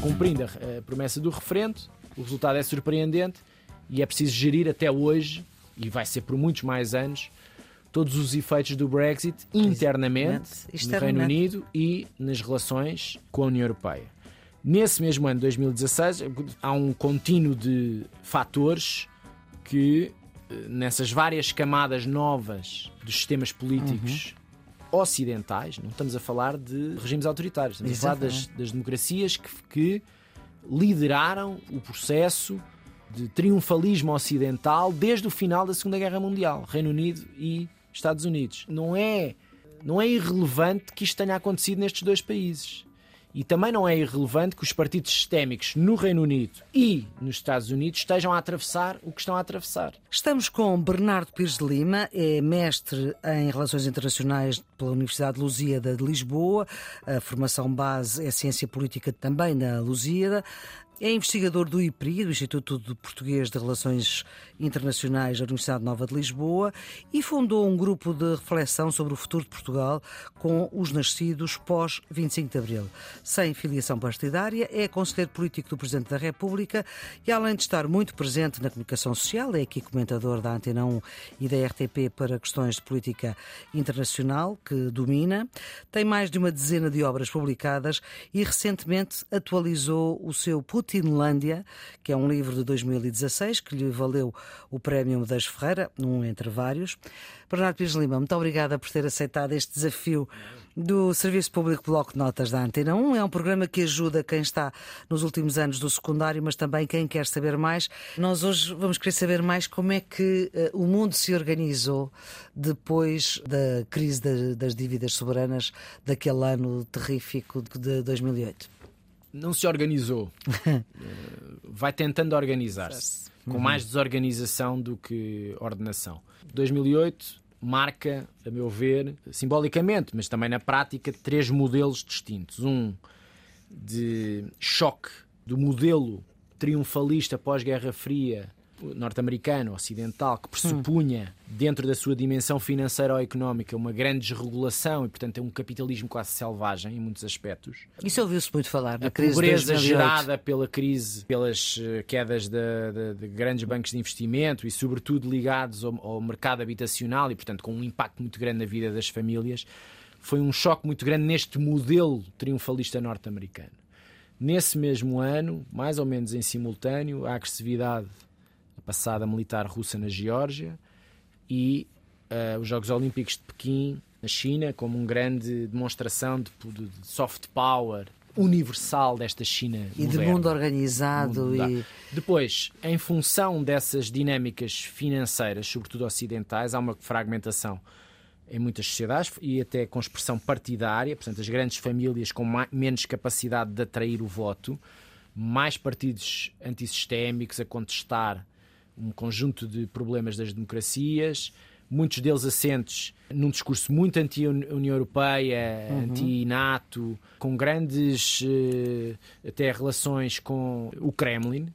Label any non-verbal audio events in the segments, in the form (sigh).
Cumprindo a promessa do referendo, o resultado é surpreendente e é preciso gerir até hoje, e vai ser por muitos mais anos, todos os efeitos do Brexit internamente no Reino Unido e nas relações com a União Europeia. Nesse mesmo ano, 2016, há um contínuo de fatores que, eh, nessas várias camadas novas dos sistemas políticos uhum. ocidentais, não estamos a falar de regimes autoritários, estamos Exatamente. a falar das, das democracias que, que lideraram o processo de triunfalismo ocidental desde o final da Segunda Guerra Mundial, Reino Unido e Estados Unidos. Não é, não é irrelevante que isto tenha acontecido nestes dois países. E também não é irrelevante que os partidos sistémicos no Reino Unido e nos Estados Unidos estejam a atravessar o que estão a atravessar. Estamos com Bernardo Pires de Lima, é mestre em Relações Internacionais pela Universidade de Lusíada de Lisboa. A formação base é Ciência Política também na Lusíada. É investigador do IPRI, do Instituto de Português de Relações Internacionais da Universidade Nova de Lisboa, e fundou um grupo de reflexão sobre o futuro de Portugal com os nascidos pós 25 de Abril. Sem filiação partidária, é conselheiro político do Presidente da República e, além de estar muito presente na comunicação social, é aqui comentador da Antena 1 e da RTP para questões de política internacional, que domina. Tem mais de uma dezena de obras publicadas e recentemente atualizou o seu Putin Tinlândia, que é um livro de 2016 que lhe valeu o Prémio Medeiros Ferreira, um entre vários. Bernardo Pires Lima, muito obrigada por ter aceitado este desafio do Serviço Público Bloco de Notas da Antena 1. É um programa que ajuda quem está nos últimos anos do secundário, mas também quem quer saber mais. Nós hoje vamos querer saber mais como é que uh, o mundo se organizou depois da crise de, das dívidas soberanas daquele ano terrífico de 2008 não se organizou. (laughs) Eh, vai tentando organizar-se, com uhum. mais desorganização do que ordenação. 2008 marca, a meu ver, simbolicamente, mas também na prática, três modelos distintos. Um de choque do modelo triunfalista pós-Guerra Fria norte-americano, ocidental, que pressupunha, dentro da sua dimensão financeira ou económica, uma grande desregulação e, portanto, é um capitalismo quase selvagem em muitos aspectos. Isso ouviu-se muito falar da crise pobreza gerada pela crise, pelas eh, quedas de, de, de, grandes bancos de investimento e, sobretudo, ligados ao, ao mercado habitacional e, portanto, com um impacto muito grande na vida das famílias, foi um choque muito grande neste modelo triunfalista norte-americano. Nesse mesmo ano, mais ou menos em simultâneo, a agressividade a passada militar russa na Geórgia e uh, os Jogos Olímpicos de Pequim na China como uma grande demonstração de, de, de, soft power universal desta China e moderna. de mundo organizado mundo, e depois em função dessas dinâmicas financeiras sobretudo ocidentais há uma fragmentação em muitas sociedades e até com expressão partidária portanto as grandes famílias com mais, menos capacidade de atrair o voto mais partidos antissistémicos a contestar um conjunto de problemas das democracias, muitos deles assentes num discurso muito anti-União Europeia, uhum. anti-NATO, com grandes eh, até relações com o Kremlin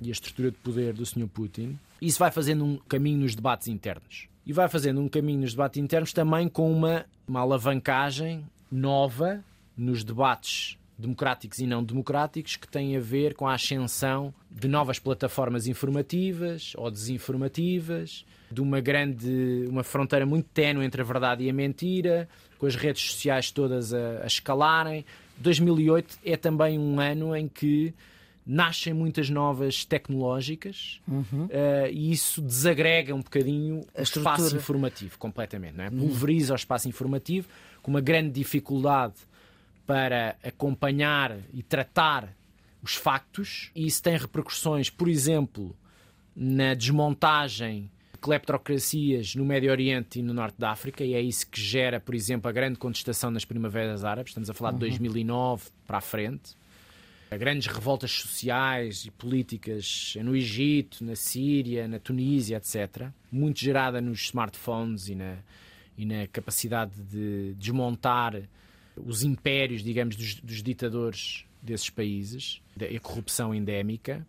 e a estrutura de poder do Sr. Putin. Isso vai fazendo um caminho nos debates internos. E vai fazendo um caminho nos debates internos também com uma, uma alavancagem nova nos debates democráticos e não democráticos que têm a ver com a ascensão de novas plataformas informativas ou desinformativas, de uma grande, uma fronteira muito ténue entre a verdade e a mentira, com as redes sociais todas a, a escalarem. 2008 é também um ano em que nascem muitas novas tecnológicas uhum. uh, e isso desagrega um bocadinho o espaço informativo completamente, não é? Uhum. pulveriza o espaço informativo com uma grande dificuldade para acompanhar e tratar os factos, e isso tem repercussões, por exemplo, na desmontagem de cleptocracias no Médio Oriente e no Norte da África, e é isso que gera, por exemplo, a grande contestação nas primaveras árabes. Estamos a falar de 2009 uhum. para a frente. Grandes revoltas sociais e políticas no Egito, na Síria, na Tunísia, etc. Muito gerada nos smartphones e na, e na capacidade de desmontar os impérios, digamos, dos, dos ditadores desses países, a corrupção endémica.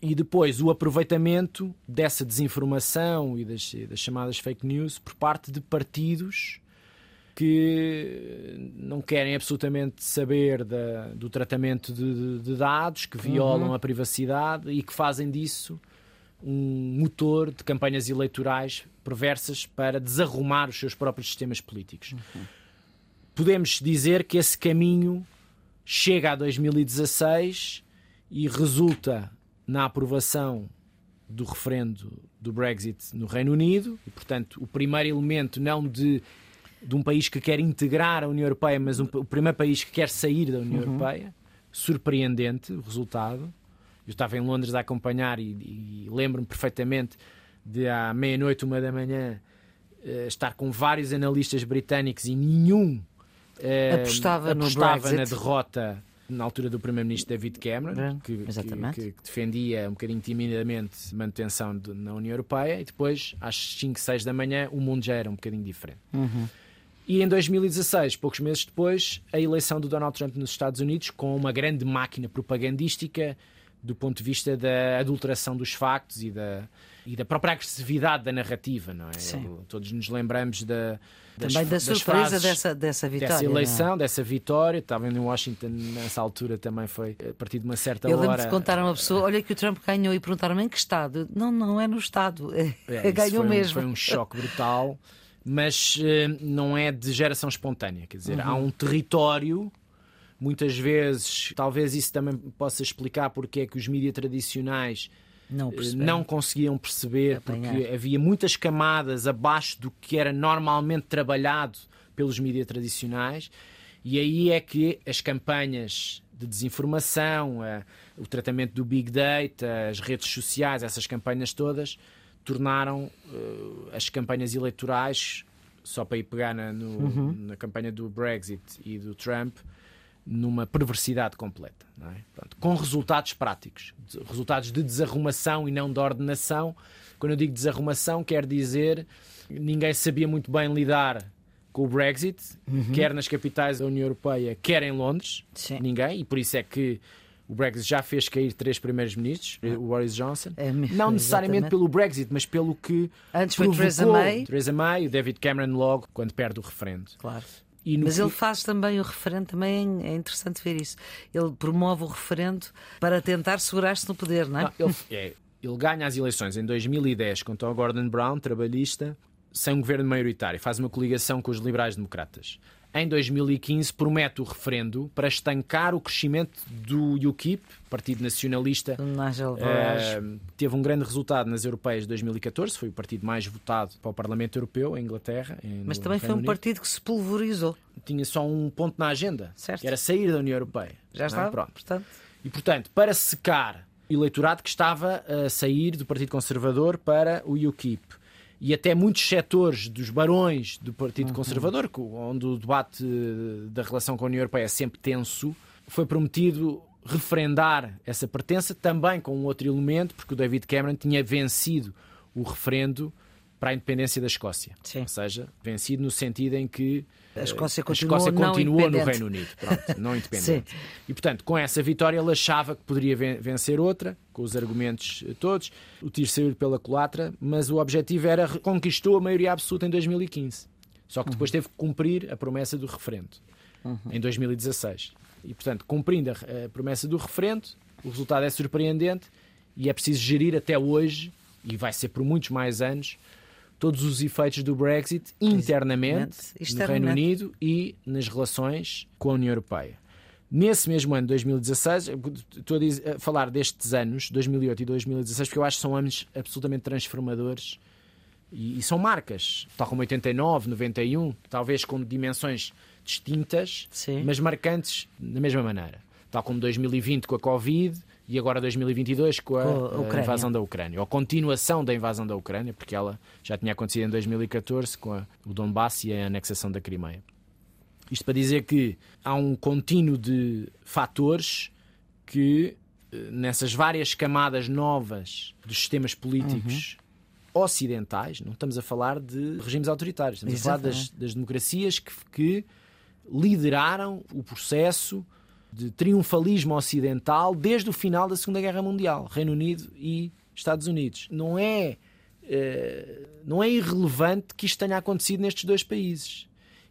e depois o aproveitamento dessa desinformação e das, das chamadas fake news por parte de partidos que não querem absolutamente saber da, do tratamento de, de, dados, que violam uhum. a privacidade e que fazem disso um motor de campanhas eleitorais perversas para desarrumar os seus próprios sistemas políticos. Uhum. Podemos dizer que esse caminho chega a 2016 e resulta na aprovação do referendo do Brexit no Reino Unido, e, portanto, o primeiro elemento não de de um país que quer integrar a União Europeia, mas um, o primeiro país que quer sair da União uhum. Europeia. Surpreendente o resultado. Eu estava em Londres a acompanhar e, e lembro-me perfeitamente de à meia-noite, uma da manhã, uh, estar com vários analistas britânicos e nenhum apostava, apostava na derrota na altura do Primeiro-Ministro David Cameron, que, que, que, defendia um bocadinho timidamente a manutenção de, na União Europeia, e depois, às 5, 6 da manhã, o mundo já era um bocadinho diferente. Uhum. E em 2016, poucos meses depois, a eleição do Donald Trump nos Estados Unidos, com uma grande máquina propagandística do ponto de vista da adulteração dos factos e da, e da própria agressividade da narrativa, não é? Sim. Todos nos lembramos da, das, também da surpresa dessa, dessa vitória. Dessa eleição, é? dessa vitória. Estava em Washington nessa altura também foi a partir de uma certa Eu hora. Eu lembro de contar a uma pessoa: olha que o Trump ganhou e perguntaram-me em que Estado. Não, não é no Estado. É, (laughs) ganhou foi mesmo. Um, foi um choque brutal mas uh, não é de geração espontânea. Quer dizer, uhum. há um território. Muitas vezes, talvez isso também possa explicar porque é que os mídias tradicionais não, eh, não, conseguiam perceber, Apanhar. porque havia muitas camadas abaixo do que era normalmente trabalhado pelos mídias tradicionais, e aí é que as campanhas de desinformação, a, o tratamento do Big Data, as redes sociais, essas campanhas todas, tornaram uh, as campanhas eleitorais, só para ir pegar na, no, uhum. na campanha do Brexit e do Trump, numa perversidade completa. É? Pronto, com resultados práticos, resultados de desarrumação e não de ordenação. Quando eu digo desarrumação, quer dizer ninguém sabia muito bem lidar com o Brexit, uhum. quer nas capitais da União Europeia, quer em Londres. Sim. Ninguém, e por isso é que o Brexit já fez cair três primeiros ministros, o Boris Johnson. É, não necessariamente exatamente. pelo Brexit, mas pelo que. Antes foi Theresa May. Theresa May, o David Cameron logo, quando perde o referendo. Claro. Mas ele faz também o referendo, também é interessante ver isso. Ele promove o referendo para tentar segurar-se no poder, não é? Não, ele, é, ele ganha as eleições em 2010 contra o Gordon Brown, trabalhista, sem um governo maioritário. Faz uma coligação com os liberais-democratas em 2015 promete o referendo para estancar o crescimento do UKIP, Partido Nacionalista. Uh, teve um grande resultado nas europeias de 2014, foi o partido mais votado para o Parlamento Europeu, em Inglaterra. Em, Mas também foi um Unido. partido que se pulverizou. Tinha só um ponto na agenda, certo. que era sair da União Europeia. Já está. É? Pronto. Portanto... E, portanto, para secar o eleitorado que estava a sair do Partido Conservador para o UKIP e até muitos setores dos barões do Partido uhum. Conservador, onde o debate da relação com a União Europeia é sempre tenso, foi prometido referendar essa pertença também com um outro elemento, porque o David Cameron tinha vencido o referendo para a independência da Escócia. Sim. Ou seja, vencido no sentido em que a Escócia continua, a Escócia continua no Reino Unido, pronto, não (laughs) independente. e, portanto, com essa vitória, ele achava que poderia vencer outra, com os argumentos todos, o tiro saiu pela culatra, mas o objetivo era conquistou a maioria absoluta em 2015. Só que depois uhum. teve que cumprir a promessa do referendo uhum. em 2016. E, portanto, cumprindo a, a promessa do referendo, o resultado é surpreendente e é preciso gerir até hoje, e vai ser por muitos mais anos, todos os efeitos do Brexit internamente no Reino Unido e nas relações com a União Europeia. Nesse mesmo ano, 2016, estou a, dizer, a, falar destes anos, 2008 e 2016, porque eu acho que são anos absolutamente transformadores e, e, são marcas, tal como 89, 91, talvez com dimensões distintas, Sim. mas marcantes da mesma maneira. Tal como 2020 com a Covid, e agora 2022 com a, com a invasão da Ucrânia, ou continuação da invasão da Ucrânia, porque ela já tinha acontecido em 2014 com a, o Donbass e a anexação da Crimeia. Isto para dizer que há um contínuo de fatores que, eh, nessas várias camadas novas dos sistemas políticos uhum. ocidentais, não estamos a falar de regimes autoritários, estamos Exatamente. a falar das, das democracias que, que lideraram o processo de triunfalismo ocidental desde o final da Segunda Guerra Mundial, Reino Unido e Estados Unidos. Não é, eh, não é irrelevante que isto tenha acontecido nestes dois países.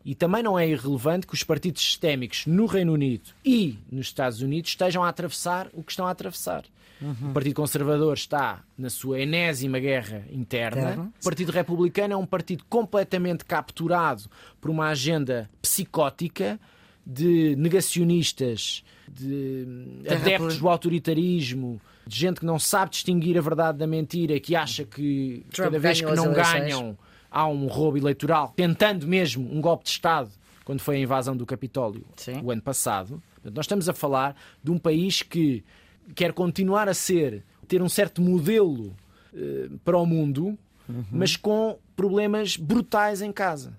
E também não é irrelevante que os partidos sistémicos no Reino Unido e nos Estados Unidos estejam a atravessar o que estão a atravessar. Uhum. O Partido Conservador está na sua enésima guerra interna. O Partido Republicano é um partido completamente capturado por uma agenda psicótica de negacionistas, de adeptos do autoritarismo, de gente que não sabe distinguir a verdade da mentira, que acha que Trump cada vez que não ganham há um roubo eleitoral, tentando mesmo um golpe de Estado, quando foi a invasão do Capitólio Sim. o ano passado. Nós estamos a falar de um país que quer continuar a ser, ter um certo modelo uh, para o mundo, uhum. mas com problemas brutais em casa.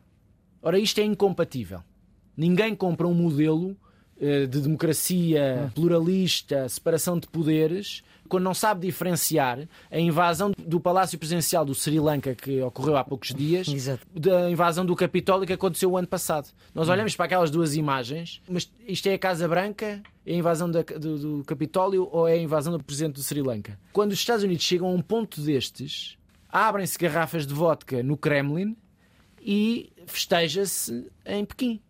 Ora, isto é incompatível. Ninguém compra um modelo uh, de democracia uhum. pluralista, separação de poderes, quando não sabe diferenciar a invasão do Palácio Presidencial do Sri Lanka, que ocorreu há poucos dias, Exato. da invasão do Capitólio, que aconteceu o ano passado. Nós hum. olhamos para aquelas duas imagens, mas isto é a Casa Branca, é a invasão da, do, do Capitólio ou é a invasão do Presidente do Sri Lanka? Quando os Estados Unidos chegam a um ponto destes, abrem-se garrafas de vodka no Kremlin e festeja-se em Pequim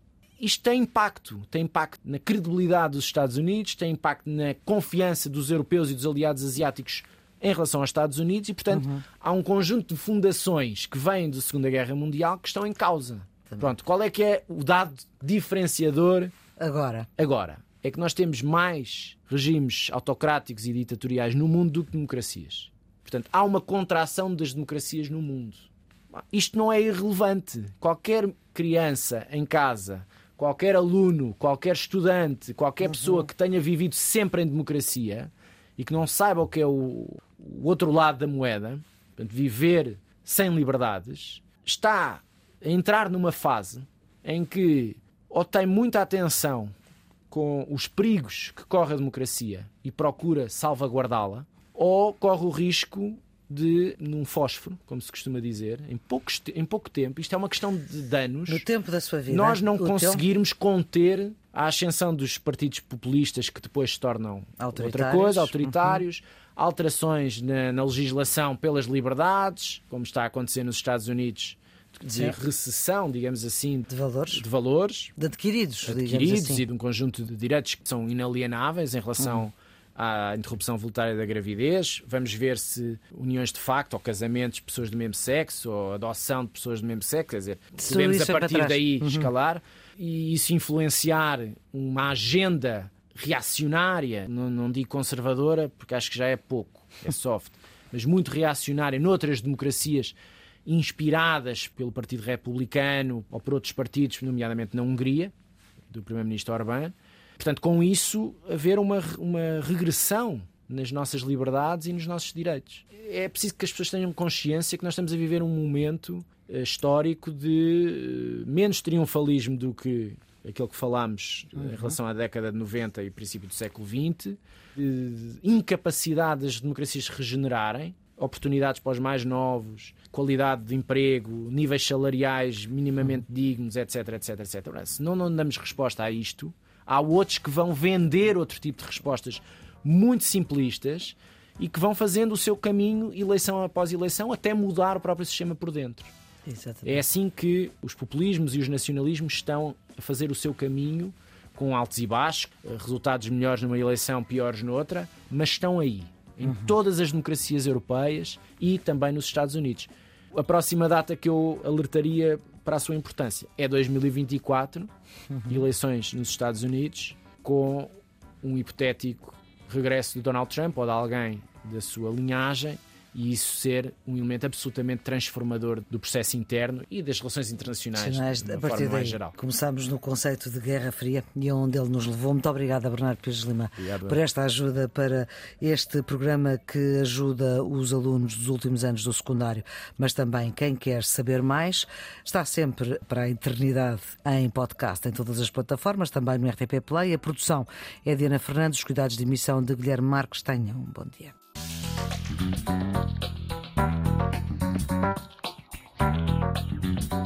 isto tem impacto. Tem impacto na credibilidade dos Estados Unidos, tem impacto na confiança dos europeus e dos aliados asiáticos em relação aos Estados Unidos e, portanto, uhum. há um conjunto de fundações que vêm da Segunda Guerra Mundial que estão em causa. Também. Pronto, qual é que é o dado diferenciador agora? Agora é que nós temos mais regimes autocráticos e ditatoriais no mundo do que democracias. Portanto, há uma contração das democracias no mundo. Isto não é irrelevante. Qualquer criança em casa qualquer aluno, qualquer estudante, qualquer uhum. pessoa que tenha vivido sempre em democracia e que não saiba o que é o, o outro lado da moeda, portanto, viver sem liberdades, está a entrar numa fase em que ou tem muita atenção com os perigos que corre a democracia e procura salvaguardá-la, ou corre o risco de num fósforo, como se costuma dizer, em, poucos, em pouco tempo, isto é uma questão de danos. No tempo da sua vida. Nós não conseguirmos teu... conter a ascensão dos partidos populistas que depois se tornam outra coisa, autoritários, uhum. alterações na, na, legislação pelas liberdades, como está a acontecer nos Estados Unidos. De Sim. recessão, digamos assim, de valores, de, valores, de adquiridos, adquiridos assim. e de um conjunto de direitos que são inalienáveis em relação uhum à interrupção voluntária da gravidez, vamos ver se uniões de facto ou casamentos de pessoas do mesmo sexo ou adoção de pessoas do mesmo sexo, quer dizer, podemos a partir daí uhum. escalar. E isso influenciar uma agenda reacionária, não, não digo conservadora, porque acho que já é pouco, é soft, (laughs) mas muito reacionária noutras democracias inspiradas pelo Partido Republicano ou por outros partidos, nomeadamente na Hungria, do Primeiro-Ministro Orbán, Portanto, com isso, haver uma, uma regressão nas nossas liberdades e nos nossos direitos. É preciso que as pessoas tenham consciência que nós estamos a viver um momento uh, histórico de uh, menos triunfalismo do que aquilo que falámos uhum. em relação à década de 90 e princípio do século XX, de incapacidade das democracias se regenerarem, oportunidades para os mais novos, qualidade de emprego, níveis salariais minimamente dignos, etc, etc, etc. Se não, não damos resposta a isto, Há outros que vão vender outro tipo de respostas muito simplistas e que vão fazendo o seu caminho, eleição após eleição, até mudar o próprio sistema por dentro. Exatamente. É assim que os populismos e os nacionalismos estão a fazer o seu caminho, com altos e baixos, resultados melhores numa eleição, piores noutra, mas estão aí, em uhum. todas as democracias europeias e também nos Estados Unidos. A próxima data que eu alertaria para a sua importância. É 2024, uhum. eleições nos Estados Unidos, com um hipotético regresso de Donald Trump ou de alguém da sua linhagem e isso ser um elemento absolutamente transformador do processo interno e das relações internacionais de uma a forma mais geral. Começamos no conceito de Guerra Fria e onde ele nos levou. Muito obrigada, Bernardo Pires Lima, Obrigado. por esta ajuda para este programa que ajuda os alunos dos últimos anos do secundário, mas também quem quer saber mais, está sempre para a eternidade em podcast, em todas as plataformas, também no RTP Play. A produção é de Ana Fernandes, os cuidados de emissão de Guilherme Marques. Tenham um bom dia. Música